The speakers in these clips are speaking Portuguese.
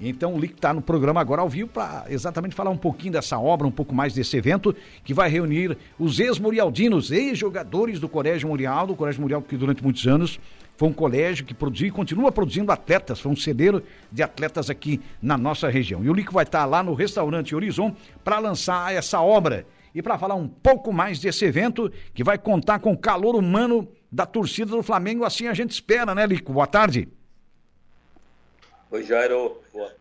Então o Lick está no programa agora ao vivo para exatamente falar um pouquinho dessa obra, um pouco mais desse evento, que vai reunir os ex-murialdinos, ex-jogadores do Colégio Murial, do Colégio Murial que durante muitos anos foi um colégio que produziu e continua produzindo atletas, foi um celeiro de atletas aqui na nossa região. E o Lick vai estar tá lá no restaurante Horizon para lançar essa obra e para falar um pouco mais desse evento que vai contar com o calor humano da torcida do Flamengo, assim a gente espera, né, Lico? Boa tarde. Oi, Jairo. Boa,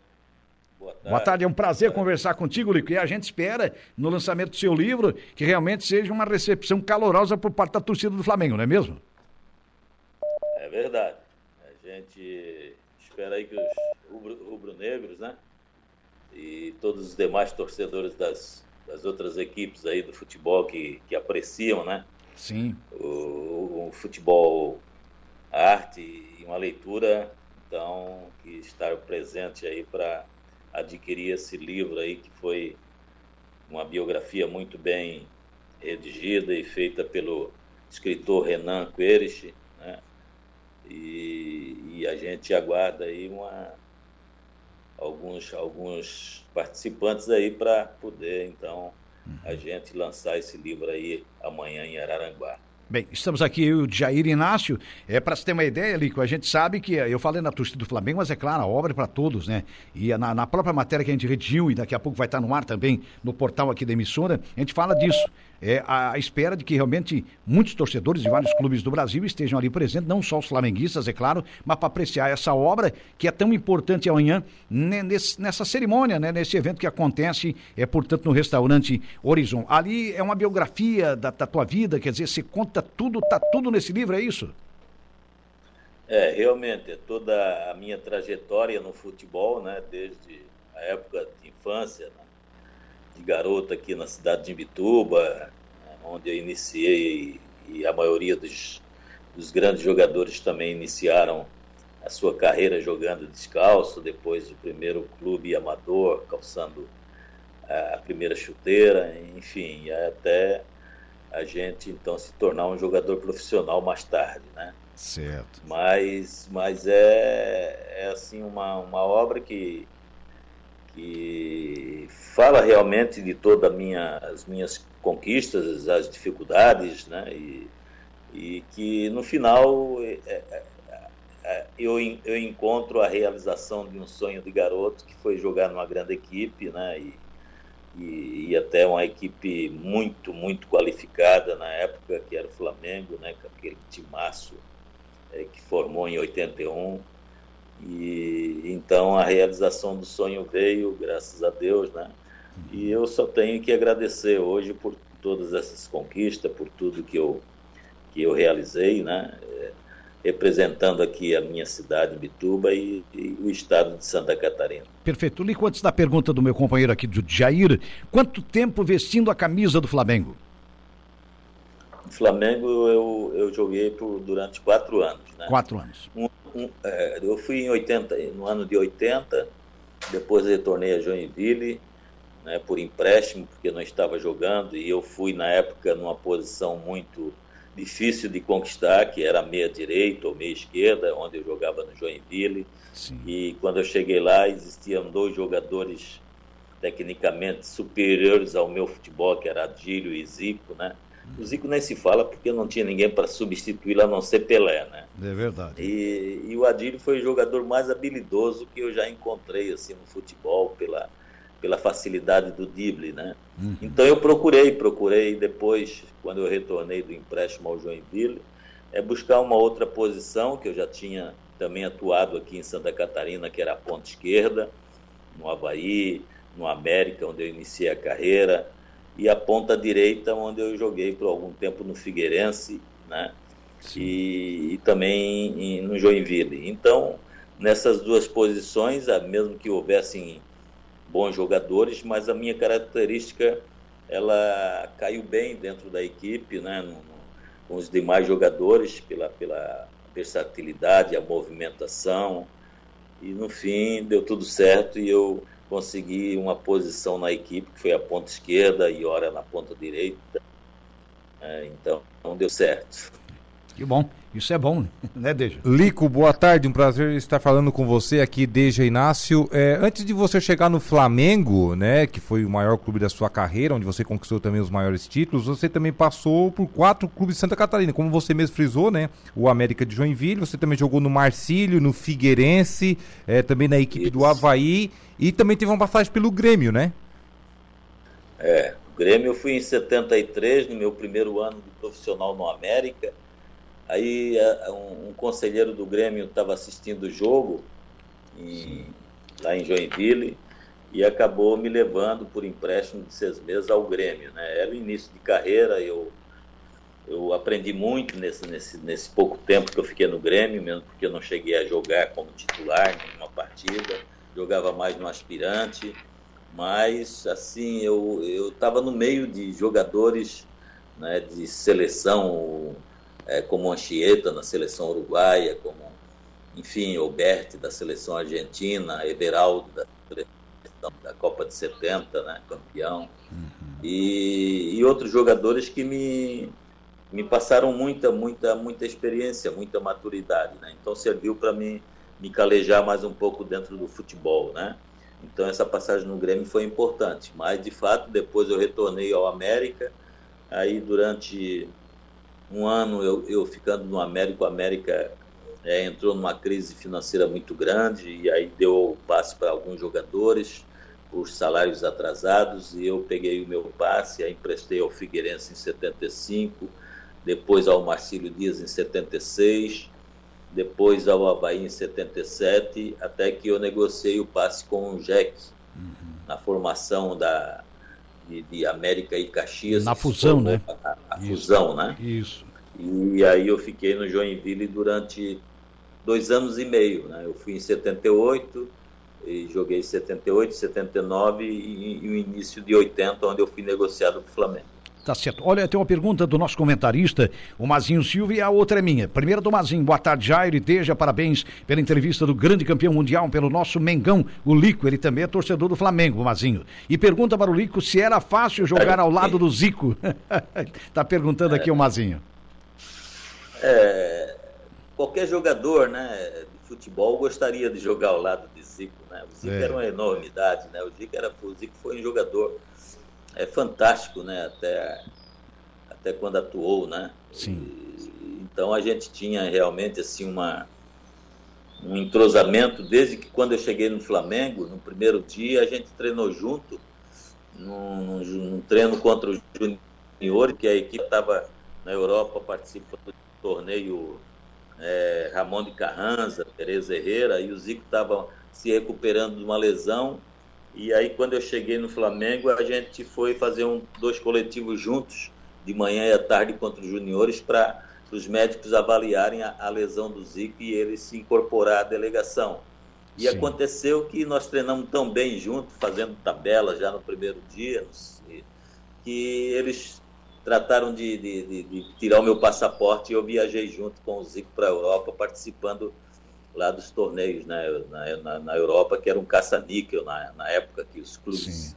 Boa tarde. Boa tarde, é um prazer conversar contigo, Lico. E a gente espera, no lançamento do seu livro, que realmente seja uma recepção calorosa por parte da torcida do Flamengo, não é mesmo? É verdade. A gente espera aí que os rubro-negros, né? E todos os demais torcedores das, das outras equipes aí do futebol que, que apreciam, né? Sim. O, o futebol, a arte e uma leitura então que estar presente aí para adquirir esse livro aí que foi uma biografia muito bem redigida e feita pelo escritor Renan Querich, né? E, e, a gente aguarda aí uma, alguns, alguns participantes aí para poder então a uhum. gente lançar esse livro aí amanhã em Araranguá. Bem, estamos aqui, o Jair Inácio. É, para você ter uma ideia, Lico, a gente sabe que, eu falei na torcida do Flamengo, mas é claro, a obra é para todos, né? E na, na, própria matéria que a gente redigiu, e daqui a pouco vai estar no ar também, no portal aqui da emissora, a gente fala disso é, a espera de que realmente muitos torcedores de vários clubes do Brasil estejam ali presentes, não só os flamenguistas, é claro, mas para apreciar essa obra que é tão importante amanhã né, nesse, nessa cerimônia, né, nesse evento que acontece, é portanto no restaurante Horizon. Ali é uma biografia da, da tua vida, quer dizer, você conta tudo, tá tudo nesse livro, é isso? É, realmente, é toda a minha trajetória no futebol, né, desde a época de infância, né, de garoto aqui na cidade de Imbituba, onde eu iniciei e a maioria dos, dos grandes jogadores também iniciaram a sua carreira jogando descalço, depois o primeiro clube amador, calçando a primeira chuteira, enfim, até a gente então se tornar um jogador profissional mais tarde, né? Certo. Mas, mas é, é assim uma, uma obra que que fala realmente de todas minha, as minhas conquistas, as dificuldades, né? E, e que no final é, é, é, eu, eu encontro a realização de um sonho de garoto que foi jogar numa grande equipe, né? E, e, e, até uma equipe muito, muito qualificada na época, que era o Flamengo, né? Com aquele timaço é, que formou em 81 e então a realização do sonho veio, graças a Deus, né? E eu só tenho que agradecer hoje por todas essas conquistas, por tudo que eu que eu realizei, né? Representando aqui a minha cidade, Bituba, e, e, o estado de Santa Catarina. Perfeito. Lico, antes da pergunta do meu companheiro aqui, do Jair, quanto tempo vestindo a camisa do Flamengo? Flamengo eu, eu joguei por, durante quatro anos. Né? Quatro anos. Um, um, é, eu fui em 80, no ano de 80, depois retornei a Joinville né, por empréstimo, porque não estava jogando, e eu fui na época numa posição muito difícil de conquistar, que era meia direita ou meia esquerda, onde eu jogava no Joinville. Sim. E quando eu cheguei lá, existiam dois jogadores tecnicamente superiores ao meu futebol, que era Adílio e Zico, né? O Zico nem se fala porque não tinha ninguém para substituí-lo a não ser Pelé, né? É verdade. E, e, o Adílio foi o jogador mais habilidoso que eu já encontrei assim no futebol pela pela facilidade do drible, né? Uhum. Então eu procurei, procurei depois quando eu retornei do empréstimo ao Joinville, é buscar uma outra posição que eu já tinha também atuado aqui em Santa Catarina, que era a ponta esquerda, no Havaí, no América, onde eu iniciei a carreira e a ponta direita, onde eu joguei por algum tempo no Figueirense, né? E, e, também no Joinville. Então, nessas duas posições, mesmo que houvessem bons jogadores, mas a minha característica ela caiu bem dentro da equipe, né? No, no, com os demais jogadores pela, pela versatilidade, a movimentação e no fim deu tudo certo e eu consegui uma posição na equipe, que foi a ponta esquerda e ora na ponta direita. É, então, não deu certo. Que bom. Isso é bom, né, Deja? Lico, boa tarde. Um prazer estar falando com você aqui, Deja Inácio. É, antes de você chegar no Flamengo, né, que foi o maior clube da sua carreira, onde você conquistou também os maiores títulos, você também passou por quatro clubes de Santa Catarina, como você mesmo frisou, né? O América de Joinville, você também jogou no Marcílio, no Figueirense, é, também na equipe Isso. do Havaí e também teve uma passagem pelo Grêmio, né? É, o Grêmio eu fui em 73, no meu primeiro ano de profissional no América. Aí um, um conselheiro do Grêmio estava assistindo o jogo em, lá em Joinville e acabou me levando por empréstimo de seis meses ao Grêmio. Né? Era o início de carreira, eu, eu aprendi muito nesse, nesse, nesse pouco tempo que eu fiquei no Grêmio, mesmo porque eu não cheguei a jogar como titular em uma partida, jogava mais no aspirante, mas assim, eu estava no meio de jogadores né, de seleção é, como Anchieta na seleção uruguaia, como, enfim, Alberti da seleção argentina, Everaldo da seleção da Copa de 70, né, campeão, uhum. e, e outros jogadores que me, me passaram muita, muita, muita experiência, muita maturidade, né? Então serviu para mim me calejar mais um pouco dentro do futebol, né? Então essa passagem no Grêmio foi importante, mas de fato depois eu retornei ao América, aí durante um ano eu, eu ficando no América, o América é, entrou numa crise financeira muito grande e aí deu passe para alguns jogadores por salários atrasados e eu peguei o meu passe, aí emprestei ao Figueirense em 75, depois ao Marcílio Dias em 76, depois ao Havaí em 77, até que eu negociei o passe com o Jack uhum. na formação da, de, de América e Caxias. Na fusão, né? A, a fusão, né? Isso. E aí eu fiquei no Joinville durante dois anos e meio, né? Eu fui em 78 e joguei 78, 79 e, e o início de 80, onde eu fui negociado para o Flamengo. Tá certo. Olha, tem uma pergunta do nosso comentarista, o Mazinho Silva, e a outra é minha. Primeira do Mazinho. Boa tarde, Jair, e Deja, parabéns pela entrevista do grande campeão mundial, pelo nosso Mengão, o Lico. Ele também é torcedor do Flamengo, o Mazinho. E pergunta para o Lico se era fácil jogar ao lado do Zico. tá perguntando aqui o Mazinho. É, qualquer jogador né, de futebol gostaria de jogar ao lado de Zico. Né? O Zico é. era uma enormidade, né? o, Zico era, o Zico foi um jogador é fantástico, né? Até, até quando atuou, né? Sim. E, então a gente tinha realmente assim uma um entrosamento desde que quando eu cheguei no Flamengo, no primeiro dia a gente treinou junto num, num, num treino contra o Junior, que a equipe estava na Europa participando do torneio é, Ramon de Carranza, Tereza Herrera, e o Zico estava se recuperando de uma lesão e aí, quando eu cheguei no Flamengo, a gente foi fazer um, dois coletivos juntos, de manhã e à tarde, contra os juniores, para os médicos avaliarem a, a, lesão do Zico e ele se incorporar à delegação. E Sim. aconteceu que nós treinamos tão bem juntos, fazendo tabela já no primeiro dia, que eles trataram de, de, de, de tirar o meu passaporte e eu viajei junto com o Zico para a Europa, participando lá dos torneios né, na, na, na Europa, que era um caça-níquel na, na época que os clubes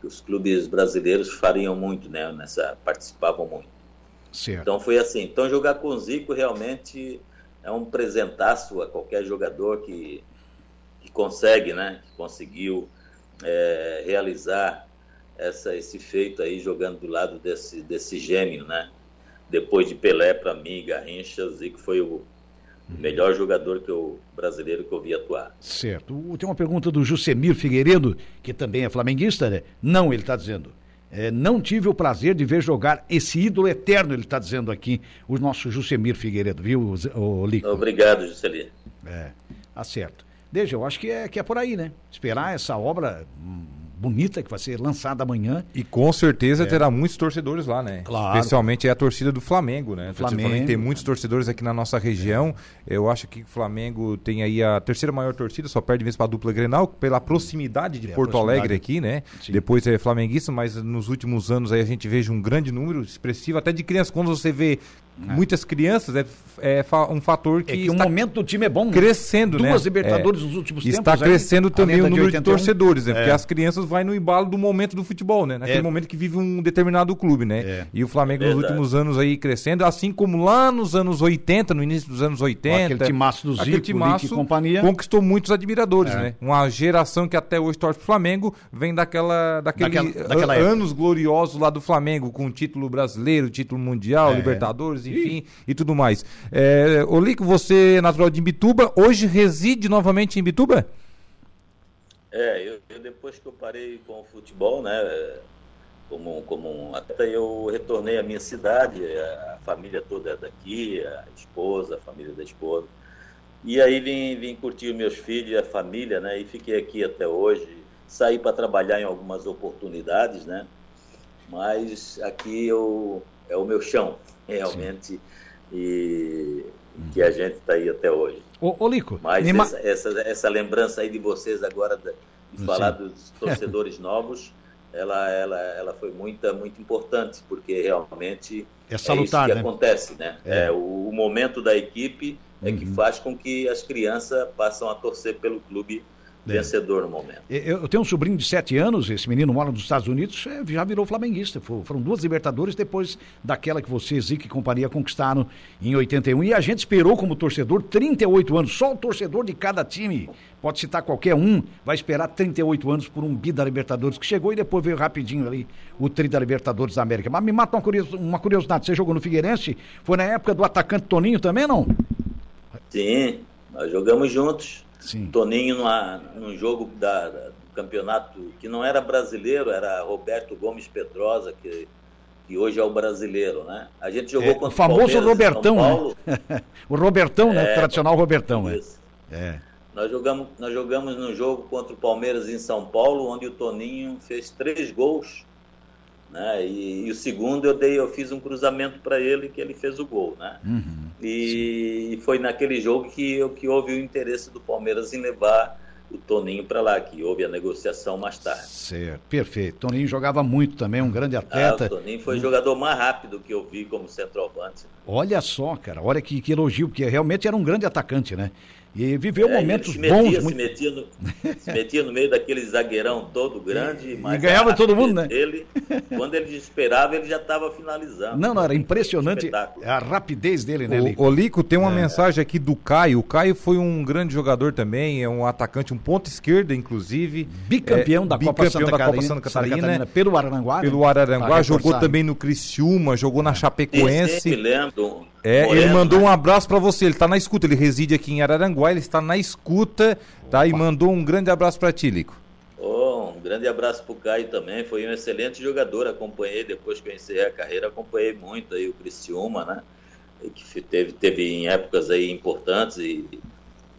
que os clubes brasileiros fariam muito, né, nessa participavam muito. Certo. Então foi assim. Então jogar com o Zico realmente é um presentaço a qualquer jogador que, que consegue, né, que conseguiu é, realizar essa, esse feito aí jogando do lado desse, desse gêmeo, né? Depois de Pelé para mim, Garrincha, Zico foi o melhor jogador que o brasileiro que eu vi atuar. Certo. Tem uma pergunta do Jusemir Figueiredo, que também é flamenguista, né? Não, ele está dizendo. É, não tive o prazer de ver jogar esse ídolo eterno, ele está dizendo aqui, o nosso Jusemir Figueiredo, viu, o, Lico? Obrigado, Juscelino. É, tá certo. Deixa, eu acho que é, que é por aí, né? Esperar essa obra hum, bonita que vai ser lançada amanhã. E com certeza é. terá muitos torcedores lá, né? Claro. Especialmente é a torcida do Flamengo, né? Flamengo. Flamengo tem muitos torcedores aqui na nossa região. É. Eu acho que o Flamengo tem aí a terceira maior torcida, só perde vez para a dupla Grenal, pela proximidade de é Porto proximidade. Alegre aqui, né? Sim. Depois é flamenguista, mas nos últimos anos aí a gente veja um grande número expressivo, até de crianças. Quando você vê muitas crianças, é, é um fator que, é que o momento do time é bom. Crescendo, Duas né? Duas Libertadores é. nos últimos tempos. Está crescendo aí, também o número de, de torcedores, né? Porque as crianças vão no embalo do momento do futebol, né? Naquele momento que vive um determinado clube, né? E o Flamengo nos últimos anos aí crescendo, assim como lá nos anos 80, no início dos anos 80. Aquele timaço do Zico, timaço e companhia. Conquistou muitos admiradores, né? Uma geração que até hoje torce pro Flamengo vem daquela, daquele daquela, daquela anos gloriosos lá do Flamengo, com título brasileiro, título mundial, Libertadores, enfim, Ih. e tudo mais. É, Olico, você é natural de Imbituba, hoje reside novamente em Imbituba? É, eu, eu, depois que eu parei com o futebol, né, como, como até eu retornei à minha cidade, a, família toda é daqui, a esposa, a família da esposa. E aí vim, vim curtir meus filhos, a família, né, e fiquei aqui até hoje. Saí para trabalhar em algumas oportunidades, né, mas aqui eu, é o meu chão, realmente. Sim e que a gente está aí até hoje. Ô, ô Lico, mas essa, essa, essa, lembrança aí de vocês agora de, de falar dos torcedores novos, ela, ela, ela foi muito, muito importante, porque realmente é, salutar, é isso que né? acontece, né? É. é o, o, momento da equipe é uhum. que faz com que as crianças passam a torcer pelo clube vencedor no momento. Eu, tenho um sobrinho de sete anos, esse menino mora nos Estados Unidos, é, já virou flamenguista. Foram duas Libertadores depois daquela que você, Zico e companhia conquistaram em 81. E a gente esperou como torcedor 38 anos. Só o torcedor de cada time, pode citar qualquer um, vai esperar 38 anos por um bi da Libertadores que chegou e depois veio rapidinho ali o tri da Libertadores da América. Mas me mata uma curiosidade, você jogou no Figueirense? Foi na época do atacante Toninho também, não? Sim, nós jogamos juntos. Sim. Toninho numa, num jogo da, do campeonato que não era brasileiro, era Roberto Gomes Pedrosa, que, que hoje é o brasileiro, né? A gente jogou é, contra o famoso Robertão, né? o Robertão, né? é, né? O tradicional Robertão, né? É. Nós jogamos, nós jogamos no jogo contra o Palmeiras em São Paulo, onde o Toninho fez três gols né? E, e, o segundo eu dei, eu fiz um cruzamento para ele que ele fez o gol, né? Uhum, e sim. foi naquele jogo que, que houve o interesse do Palmeiras em levar o Toninho para lá, que houve a negociação mais tarde. Certo, perfeito. Toninho jogava muito também, um grande atleta. Ah, o Toninho foi o jogador mais rápido que eu vi como centroavante. Olha só, cara, olha que, que elogio, porque realmente era um grande atacante, né? E viveu é, momentos se metia, bons. Se, muito... metia no, se metia no meio daquele zagueirão todo grande. E, e ganhava todo mundo, né? Ele, quando ele esperava, ele já estava finalizando. Não, não, era impressionante a rapidez dele, né, Lico? O, Lico, tem uma é. mensagem aqui do Caio. O Caio foi um grande jogador também, é um atacante, um ponto esquerda, inclusive. Bicampeão, é, da, bicampeão Copa Santa da Copa Santa Catarina. Santa Catarina pelo Araranguá. Pelo né? Araranguá, jogou também no Criciúma, jogou na Chapecoense. Esse, lembro, é, Moreno, ele mandou né? um abraço para você. Ele está na escuta. Ele reside aqui em Araranguá. Ele está na escuta, tá? E mandou um grande abraço para ti, Lico. Oh, um grande abraço para o Caio também. Foi um excelente jogador. Acompanhei depois que eu encerrei a carreira. Acompanhei muito aí o Criciúma, né? E que teve, teve em épocas aí importantes e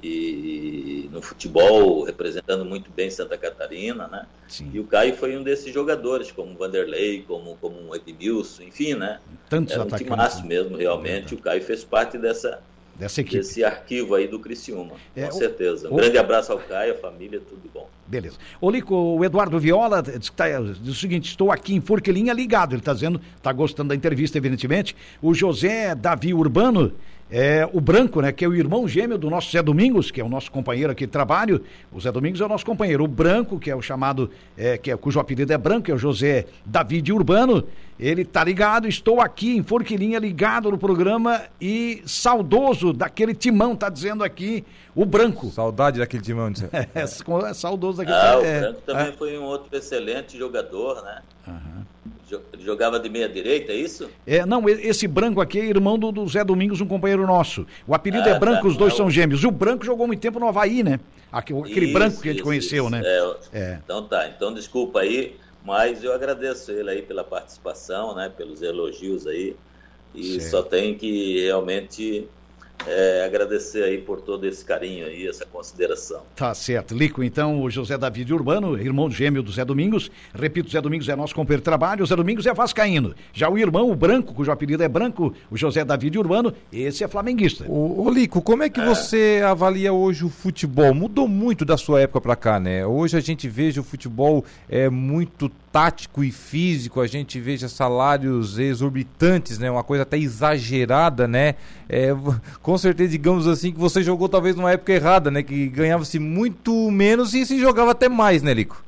e no futebol representando muito bem Santa Catarina, né? Sim. E o Caio foi um desses jogadores, como o Vanderlei, como como o Edmilson, enfim, né? Tantos Era um atacantes. Né? mesmo, realmente. É. O Caio fez parte dessa dessa equipe. Desse arquivo aí do Criciúma, é, com certeza. Um o... grande abraço ao Caio, família, tudo bom. Beleza. Ô, Lico, o Eduardo Viola diz, tá, diz o seguinte: estou aqui em Forquilinha ligado. Ele está dizendo, está gostando da entrevista, evidentemente. O José Davi Urbano é, o Branco, né, que é o irmão gêmeo do nosso Zé Domingos, que é o nosso companheiro aqui de trabalho. O Zé Domingos é o nosso companheiro. O Branco, que é o chamado, é, que é, cujo apelido é Branco, é o José David Urbano. Ele tá ligado, estou aqui em Forquilinha, ligado no programa e saudoso daquele timão, tá dizendo aqui o Branco. Saudade daquele timão. é, é, é saudoso daquele ah, O é, Branco também é. foi um outro excelente jogador, né? Uhum. Jogava de meia direita, é isso? É, não, esse branco aqui é irmão do, do Zé Domingos, um companheiro nosso. O apelido ah, é Branco, tá, os dois são gêmeos. O Branco jogou muito tempo no Havaí, né? Aquele isso, branco que a gente isso, conheceu, isso. né? É, é. Então tá, então desculpa aí, mas eu agradeço ele aí pela participação, né? Pelos elogios aí. E certo. só tem que realmente é, agradecer aí por todo esse carinho aí, essa consideração. Tá certo. Lico, então, o José David Urbano, irmão gêmeo do Zé Domingos. Repito, Zé Domingos é nosso companheiro de trabalho, o Zé Domingos é vascaíno. Já o irmão, o branco, cujo apelido é branco, o José David Urbano, esse é flamenguista. Ô, ô Lico, como é que é. você avalia hoje o futebol? Mudou muito da sua época para cá, né? Hoje a gente veja o futebol é muito tático e físico, a gente veja salários exorbitantes, né? Uma coisa até exagerada, né? É, com certeza, digamos assim, que você jogou talvez numa época errada, né? Que ganhava-se muito menos e se jogava até mais, né, Lico?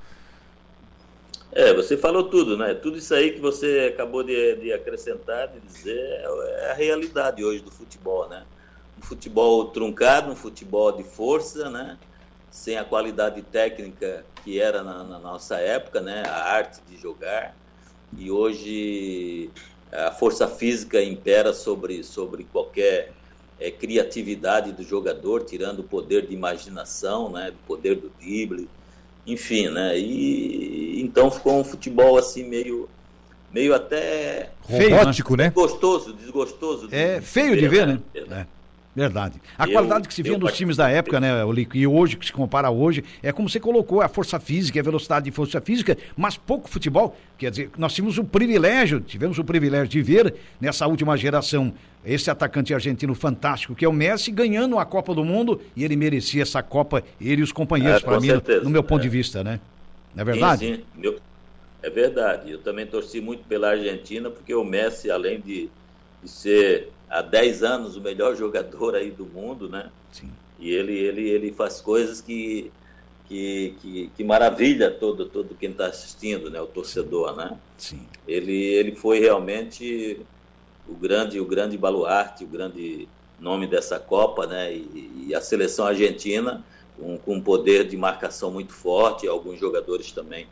É, você falou tudo, né? Tudo isso aí que você acabou de, de acrescentar, de dizer, é a realidade hoje do futebol, né? Um futebol truncado, um futebol de força, né? Sem a qualidade técnica que era na, na nossa época, né? A arte de jogar. E hoje a força física impera sobre, sobre qualquer é, criatividade do jogador, tirando o poder de imaginação, né? O poder do drible, enfim, né? E então ficou um futebol assim meio meio até robótico, né? Gostoso, desgostoso. É de feio de ver, né? né? É. Verdade. A eu, qualidade que se via nos times da época, né, Olico, e hoje, que se compara hoje, é como você colocou a força física, a velocidade de força física, mas pouco futebol. Quer dizer, nós tínhamos o privilégio, tivemos o privilégio de ver nessa última geração esse atacante argentino fantástico, que é o Messi, ganhando a Copa do Mundo, e ele merecia essa Copa, ele e os companheiros, é, para mim, no, no, meu ponto é. de vista, né? Não é verdade? Sim, sim. Meu... É verdade. Eu também torci muito pela Argentina, porque o Messi, além de, de ser há 10 anos o melhor jogador aí do mundo, né? Sim. E ele, ele, ele faz coisas que, que, que, que maravilha todo, todo quem está assistindo, né? O torcedor, né? Sim. Ele, ele foi realmente o grande, o grande baluarte, o grande nome dessa Copa, né? E, e a seleção argentina com, com um poder de marcação muito forte, alguns jogadores também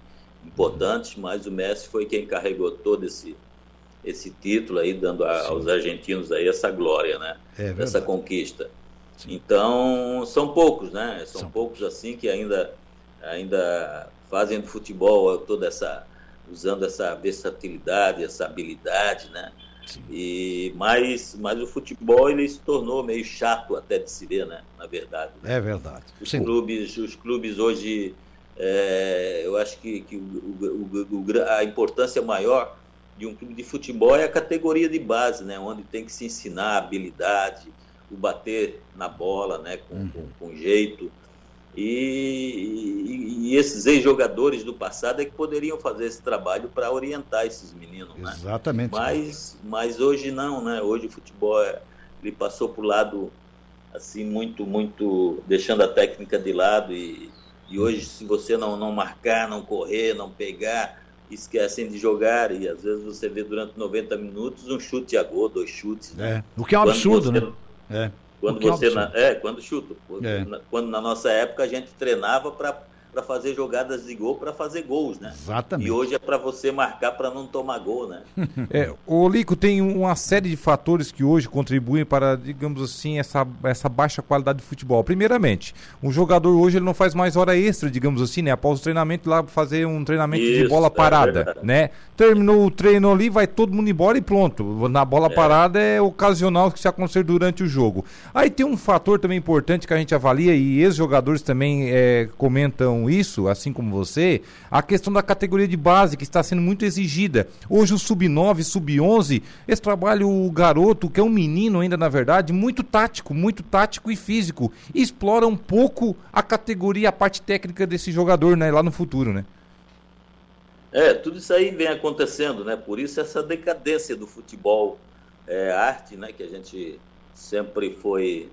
importantes, mas o Messi foi quem carregou todo esse esse título aí, dando a, aos argentinos aí essa glória, né? É essa conquista. Sim. Então, são poucos, né? São, são, poucos assim que ainda, ainda fazem do futebol toda essa, usando essa versatilidade, essa habilidade, né? Sim. E, mas, mas o futebol ele se tornou meio chato até de se ver, né? Na verdade. Né? É verdade. Os clubes, os clubes hoje, é, eu acho que, que o, o, o, a importância maior de um clube de futebol é a categoria de base, né? Onde tem que se ensinar a habilidade, o bater na bola, né? Com, uhum. com, com jeito. E, e, e esses ex-jogadores do passado é que poderiam fazer esse trabalho para orientar esses meninos, né? Exatamente. Mas, mas hoje não, né? Hoje o futebol é, ele passou para o lado assim muito, muito deixando a técnica de lado e, e hoje se você não, não marcar, não correr, não pegar, esquecem de jogar e às vezes você vê durante 90 minutos um chute a gol, dois chutes. Né? É, o que é um absurdo, você, né? É. Quando você é, um na, é, quando chuta. É. Quando na nossa época a gente treinava para para fazer jogadas de gol, para fazer gols, né? Exatamente. E hoje é para você marcar para não tomar gol, né? é, o Lico tem uma série de fatores que hoje contribuem para, digamos assim, essa, essa baixa qualidade de futebol. Primeiramente, um jogador hoje ele não faz mais hora extra, digamos assim, né? Após o treinamento lá fazer um treinamento Isso, de bola é parada, é né? Terminou o treino ali, vai todo mundo embora e pronto. Na bola é. parada é ocasional que se acontecer durante o jogo. Aí tem um fator também importante que a gente avalia e ex-jogadores também é, comentam isso, assim como você, a questão da categoria de base, que está sendo muito exigida. Hoje o sub-9, sub-11, esse trabalho, o garoto, que é um menino ainda, na verdade, muito tático, muito tático e físico, e explora um pouco a categoria, a parte técnica desse jogador, né, lá no futuro, né? É, tudo isso aí vem acontecendo, né? Por isso essa decadência do futebol é, arte, né? Que a gente sempre foi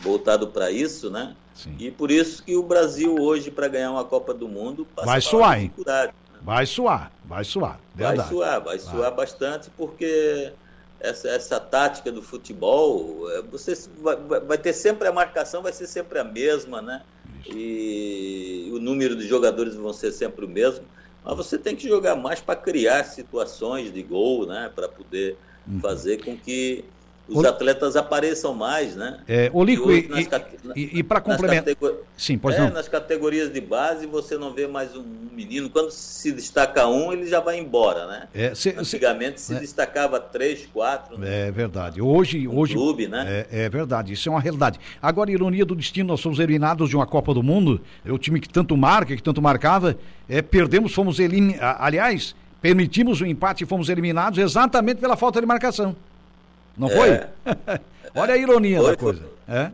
voltado para isso, né? Sim. E por isso que o Brasil hoje, para ganhar uma Copa do Mundo, vai suar, hein? Né? Vai suar, vai suar. Verdade. Vai suar, vai suar bastante, porque essa, essa tática do futebol, é, você vai, vai ter sempre a marcação, vai ser sempre a mesma, né? Isso. E o número de jogadores vão ser sempre o mesmo. Mas você tem que jogar mais para criar situações de gol, né? Para poder uhum. fazer com que os atletas apareçam mais, né? É, o Lico, e, e, e, e para complementar. Sim, pois é, não. Nas categorias de base você não vê mais um menino. Quando se destaca um, ele já vai embora, né? É, se, Antigamente se, se destacava três, quatro. Né? É verdade. Hoje. hoje clube, né? É, é, verdade, isso é uma realidade. Agora, ironia do destino, nós somos eliminados de uma Copa do Mundo. É o time que tanto marca, que tanto marcava. É, perdemos, fomos eliminados. Aliás, permitimos o empate e fomos eliminados exatamente pela falta de marcação. Não foi? É. Olha a ironia foi, da coisa. Foi. É?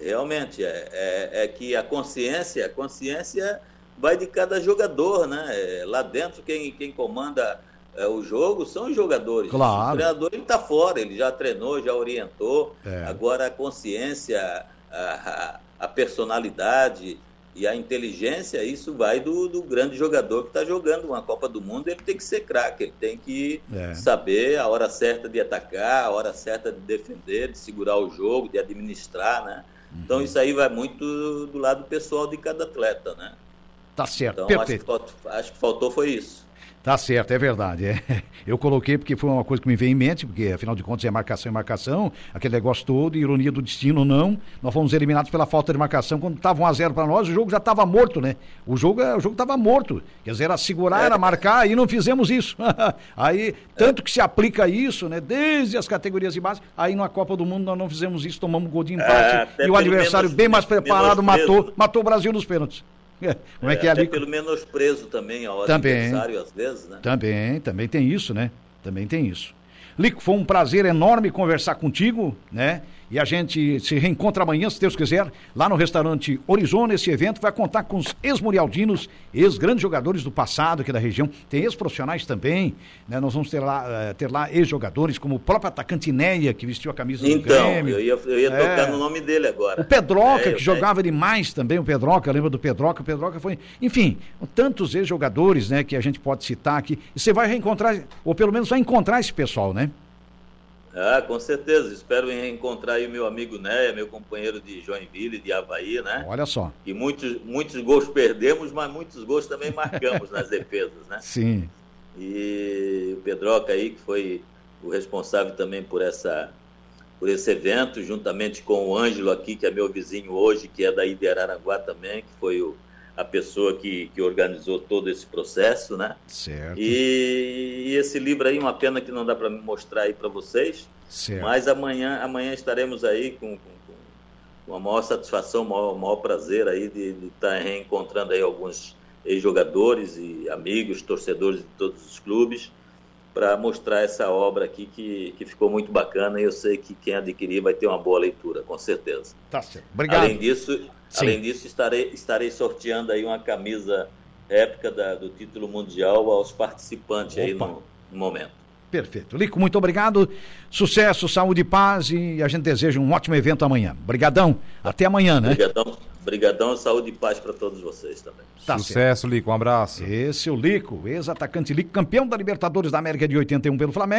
Realmente, é, é, é, que a consciência, a consciência vai de cada jogador, né? É, lá dentro, quem, quem comanda é, o jogo são os jogadores. Claro. O treinador ele está fora, ele já treinou, já orientou. Agora a consciência, a, a, a personalidade, e a inteligência, isso vai do, do grande jogador que está jogando uma Copa do Mundo, ele tem que ser craque, ele tem que é. saber a hora certa de atacar, a hora certa de defender, de segurar o jogo, de administrar, né? Uhum. Então isso aí vai muito do lado pessoal de cada atleta, né? Tá certo, então. Acho que, acho que faltou foi isso. Tá certo, é verdade. É. Eu coloquei porque foi uma coisa que me veio em mente, porque afinal de contas é marcação e marcação, aquele negócio todo, ironia do destino não. Nós fomos eliminados pela falta de marcação quando estava 1 a 0 para nós, o jogo já estava morto, né? O jogo o jogo estava morto. Quer dizer, era segurar, era marcar e não fizemos isso. aí, tanto que se aplica isso, né? Desde as categorias de base, aí na Copa do Mundo nós não fizemos isso, tomamos gol de empate é, e o adversário menos, bem mais preparado matou, matou o Brasil nos pênaltis. Como é, é que é ali? pelo menosprezo também ao também, adversário, às vezes, né? Também, também tem isso, né? Também tem isso. Lico, foi um prazer enorme conversar contigo, né? E a gente se reencontra amanhã, se Deus quiser, lá no restaurante Horizonte. Esse evento vai contar com os ex-murialdinos, ex-grandes jogadores do passado aqui da região. Tem ex-profissionais também. Né? Nós vamos ter lá, uh, ter lá ex-jogadores, como o próprio atacante Neia, que vestiu a camisa então, do Grêmio. eu ia, eu ia é. tocar no nome dele agora. O Pedroca, é, que jogava demais também, o Pedroca, lembra do Pedroca? O Pedroca foi... Enfim, tantos ex-jogadores né, que a gente pode citar aqui. E você vai reencontrar, ou pelo menos vai encontrar esse pessoal, né? Ah, com certeza. Espero reencontrar aí o meu amigo Néia, meu companheiro de Joinville, de Havaí, né? Olha só. E muitos, muitos gols perdemos, mas muitos gols também marcamos nas defesas, né? Sim. E o Pedroca aí, que foi o responsável também por essa por esse evento, juntamente com o Ângelo aqui, que é meu vizinho hoje, que é daí de Araranguá também, que foi o, a pessoa que, que organizou todo esse processo, né? Certo. E, e esse livro aí, uma pena que não dá para mostrar aí para vocês, certo. mas amanhã, amanhã estaremos aí com, com, com a maior satisfação, o maior, maior, prazer aí de, estar tá reencontrando aí alguns ex-jogadores e amigos, torcedores de todos os clubes, para mostrar essa obra aqui que, que ficou muito bacana e eu sei que quem adquirir vai ter uma boa leitura, com certeza. Tá certo. Obrigado. Além disso, Sim. Além disso, estarei, estarei sorteando aí uma camisa réplica da, do título mundial aos participantes Opa. aí no, no, momento. Perfeito. Lico, muito obrigado. Sucesso, saúde e paz e a gente deseja um ótimo evento amanhã. Obrigadão. Até amanhã, né? Obrigadão. Obrigadão, saúde e paz para todos vocês também. Tá Sucesso, certo. Lico. Um abraço. Esse é o Lico, ex-atacante Lico, campeão da Libertadores da América de 81 pelo Flamengo.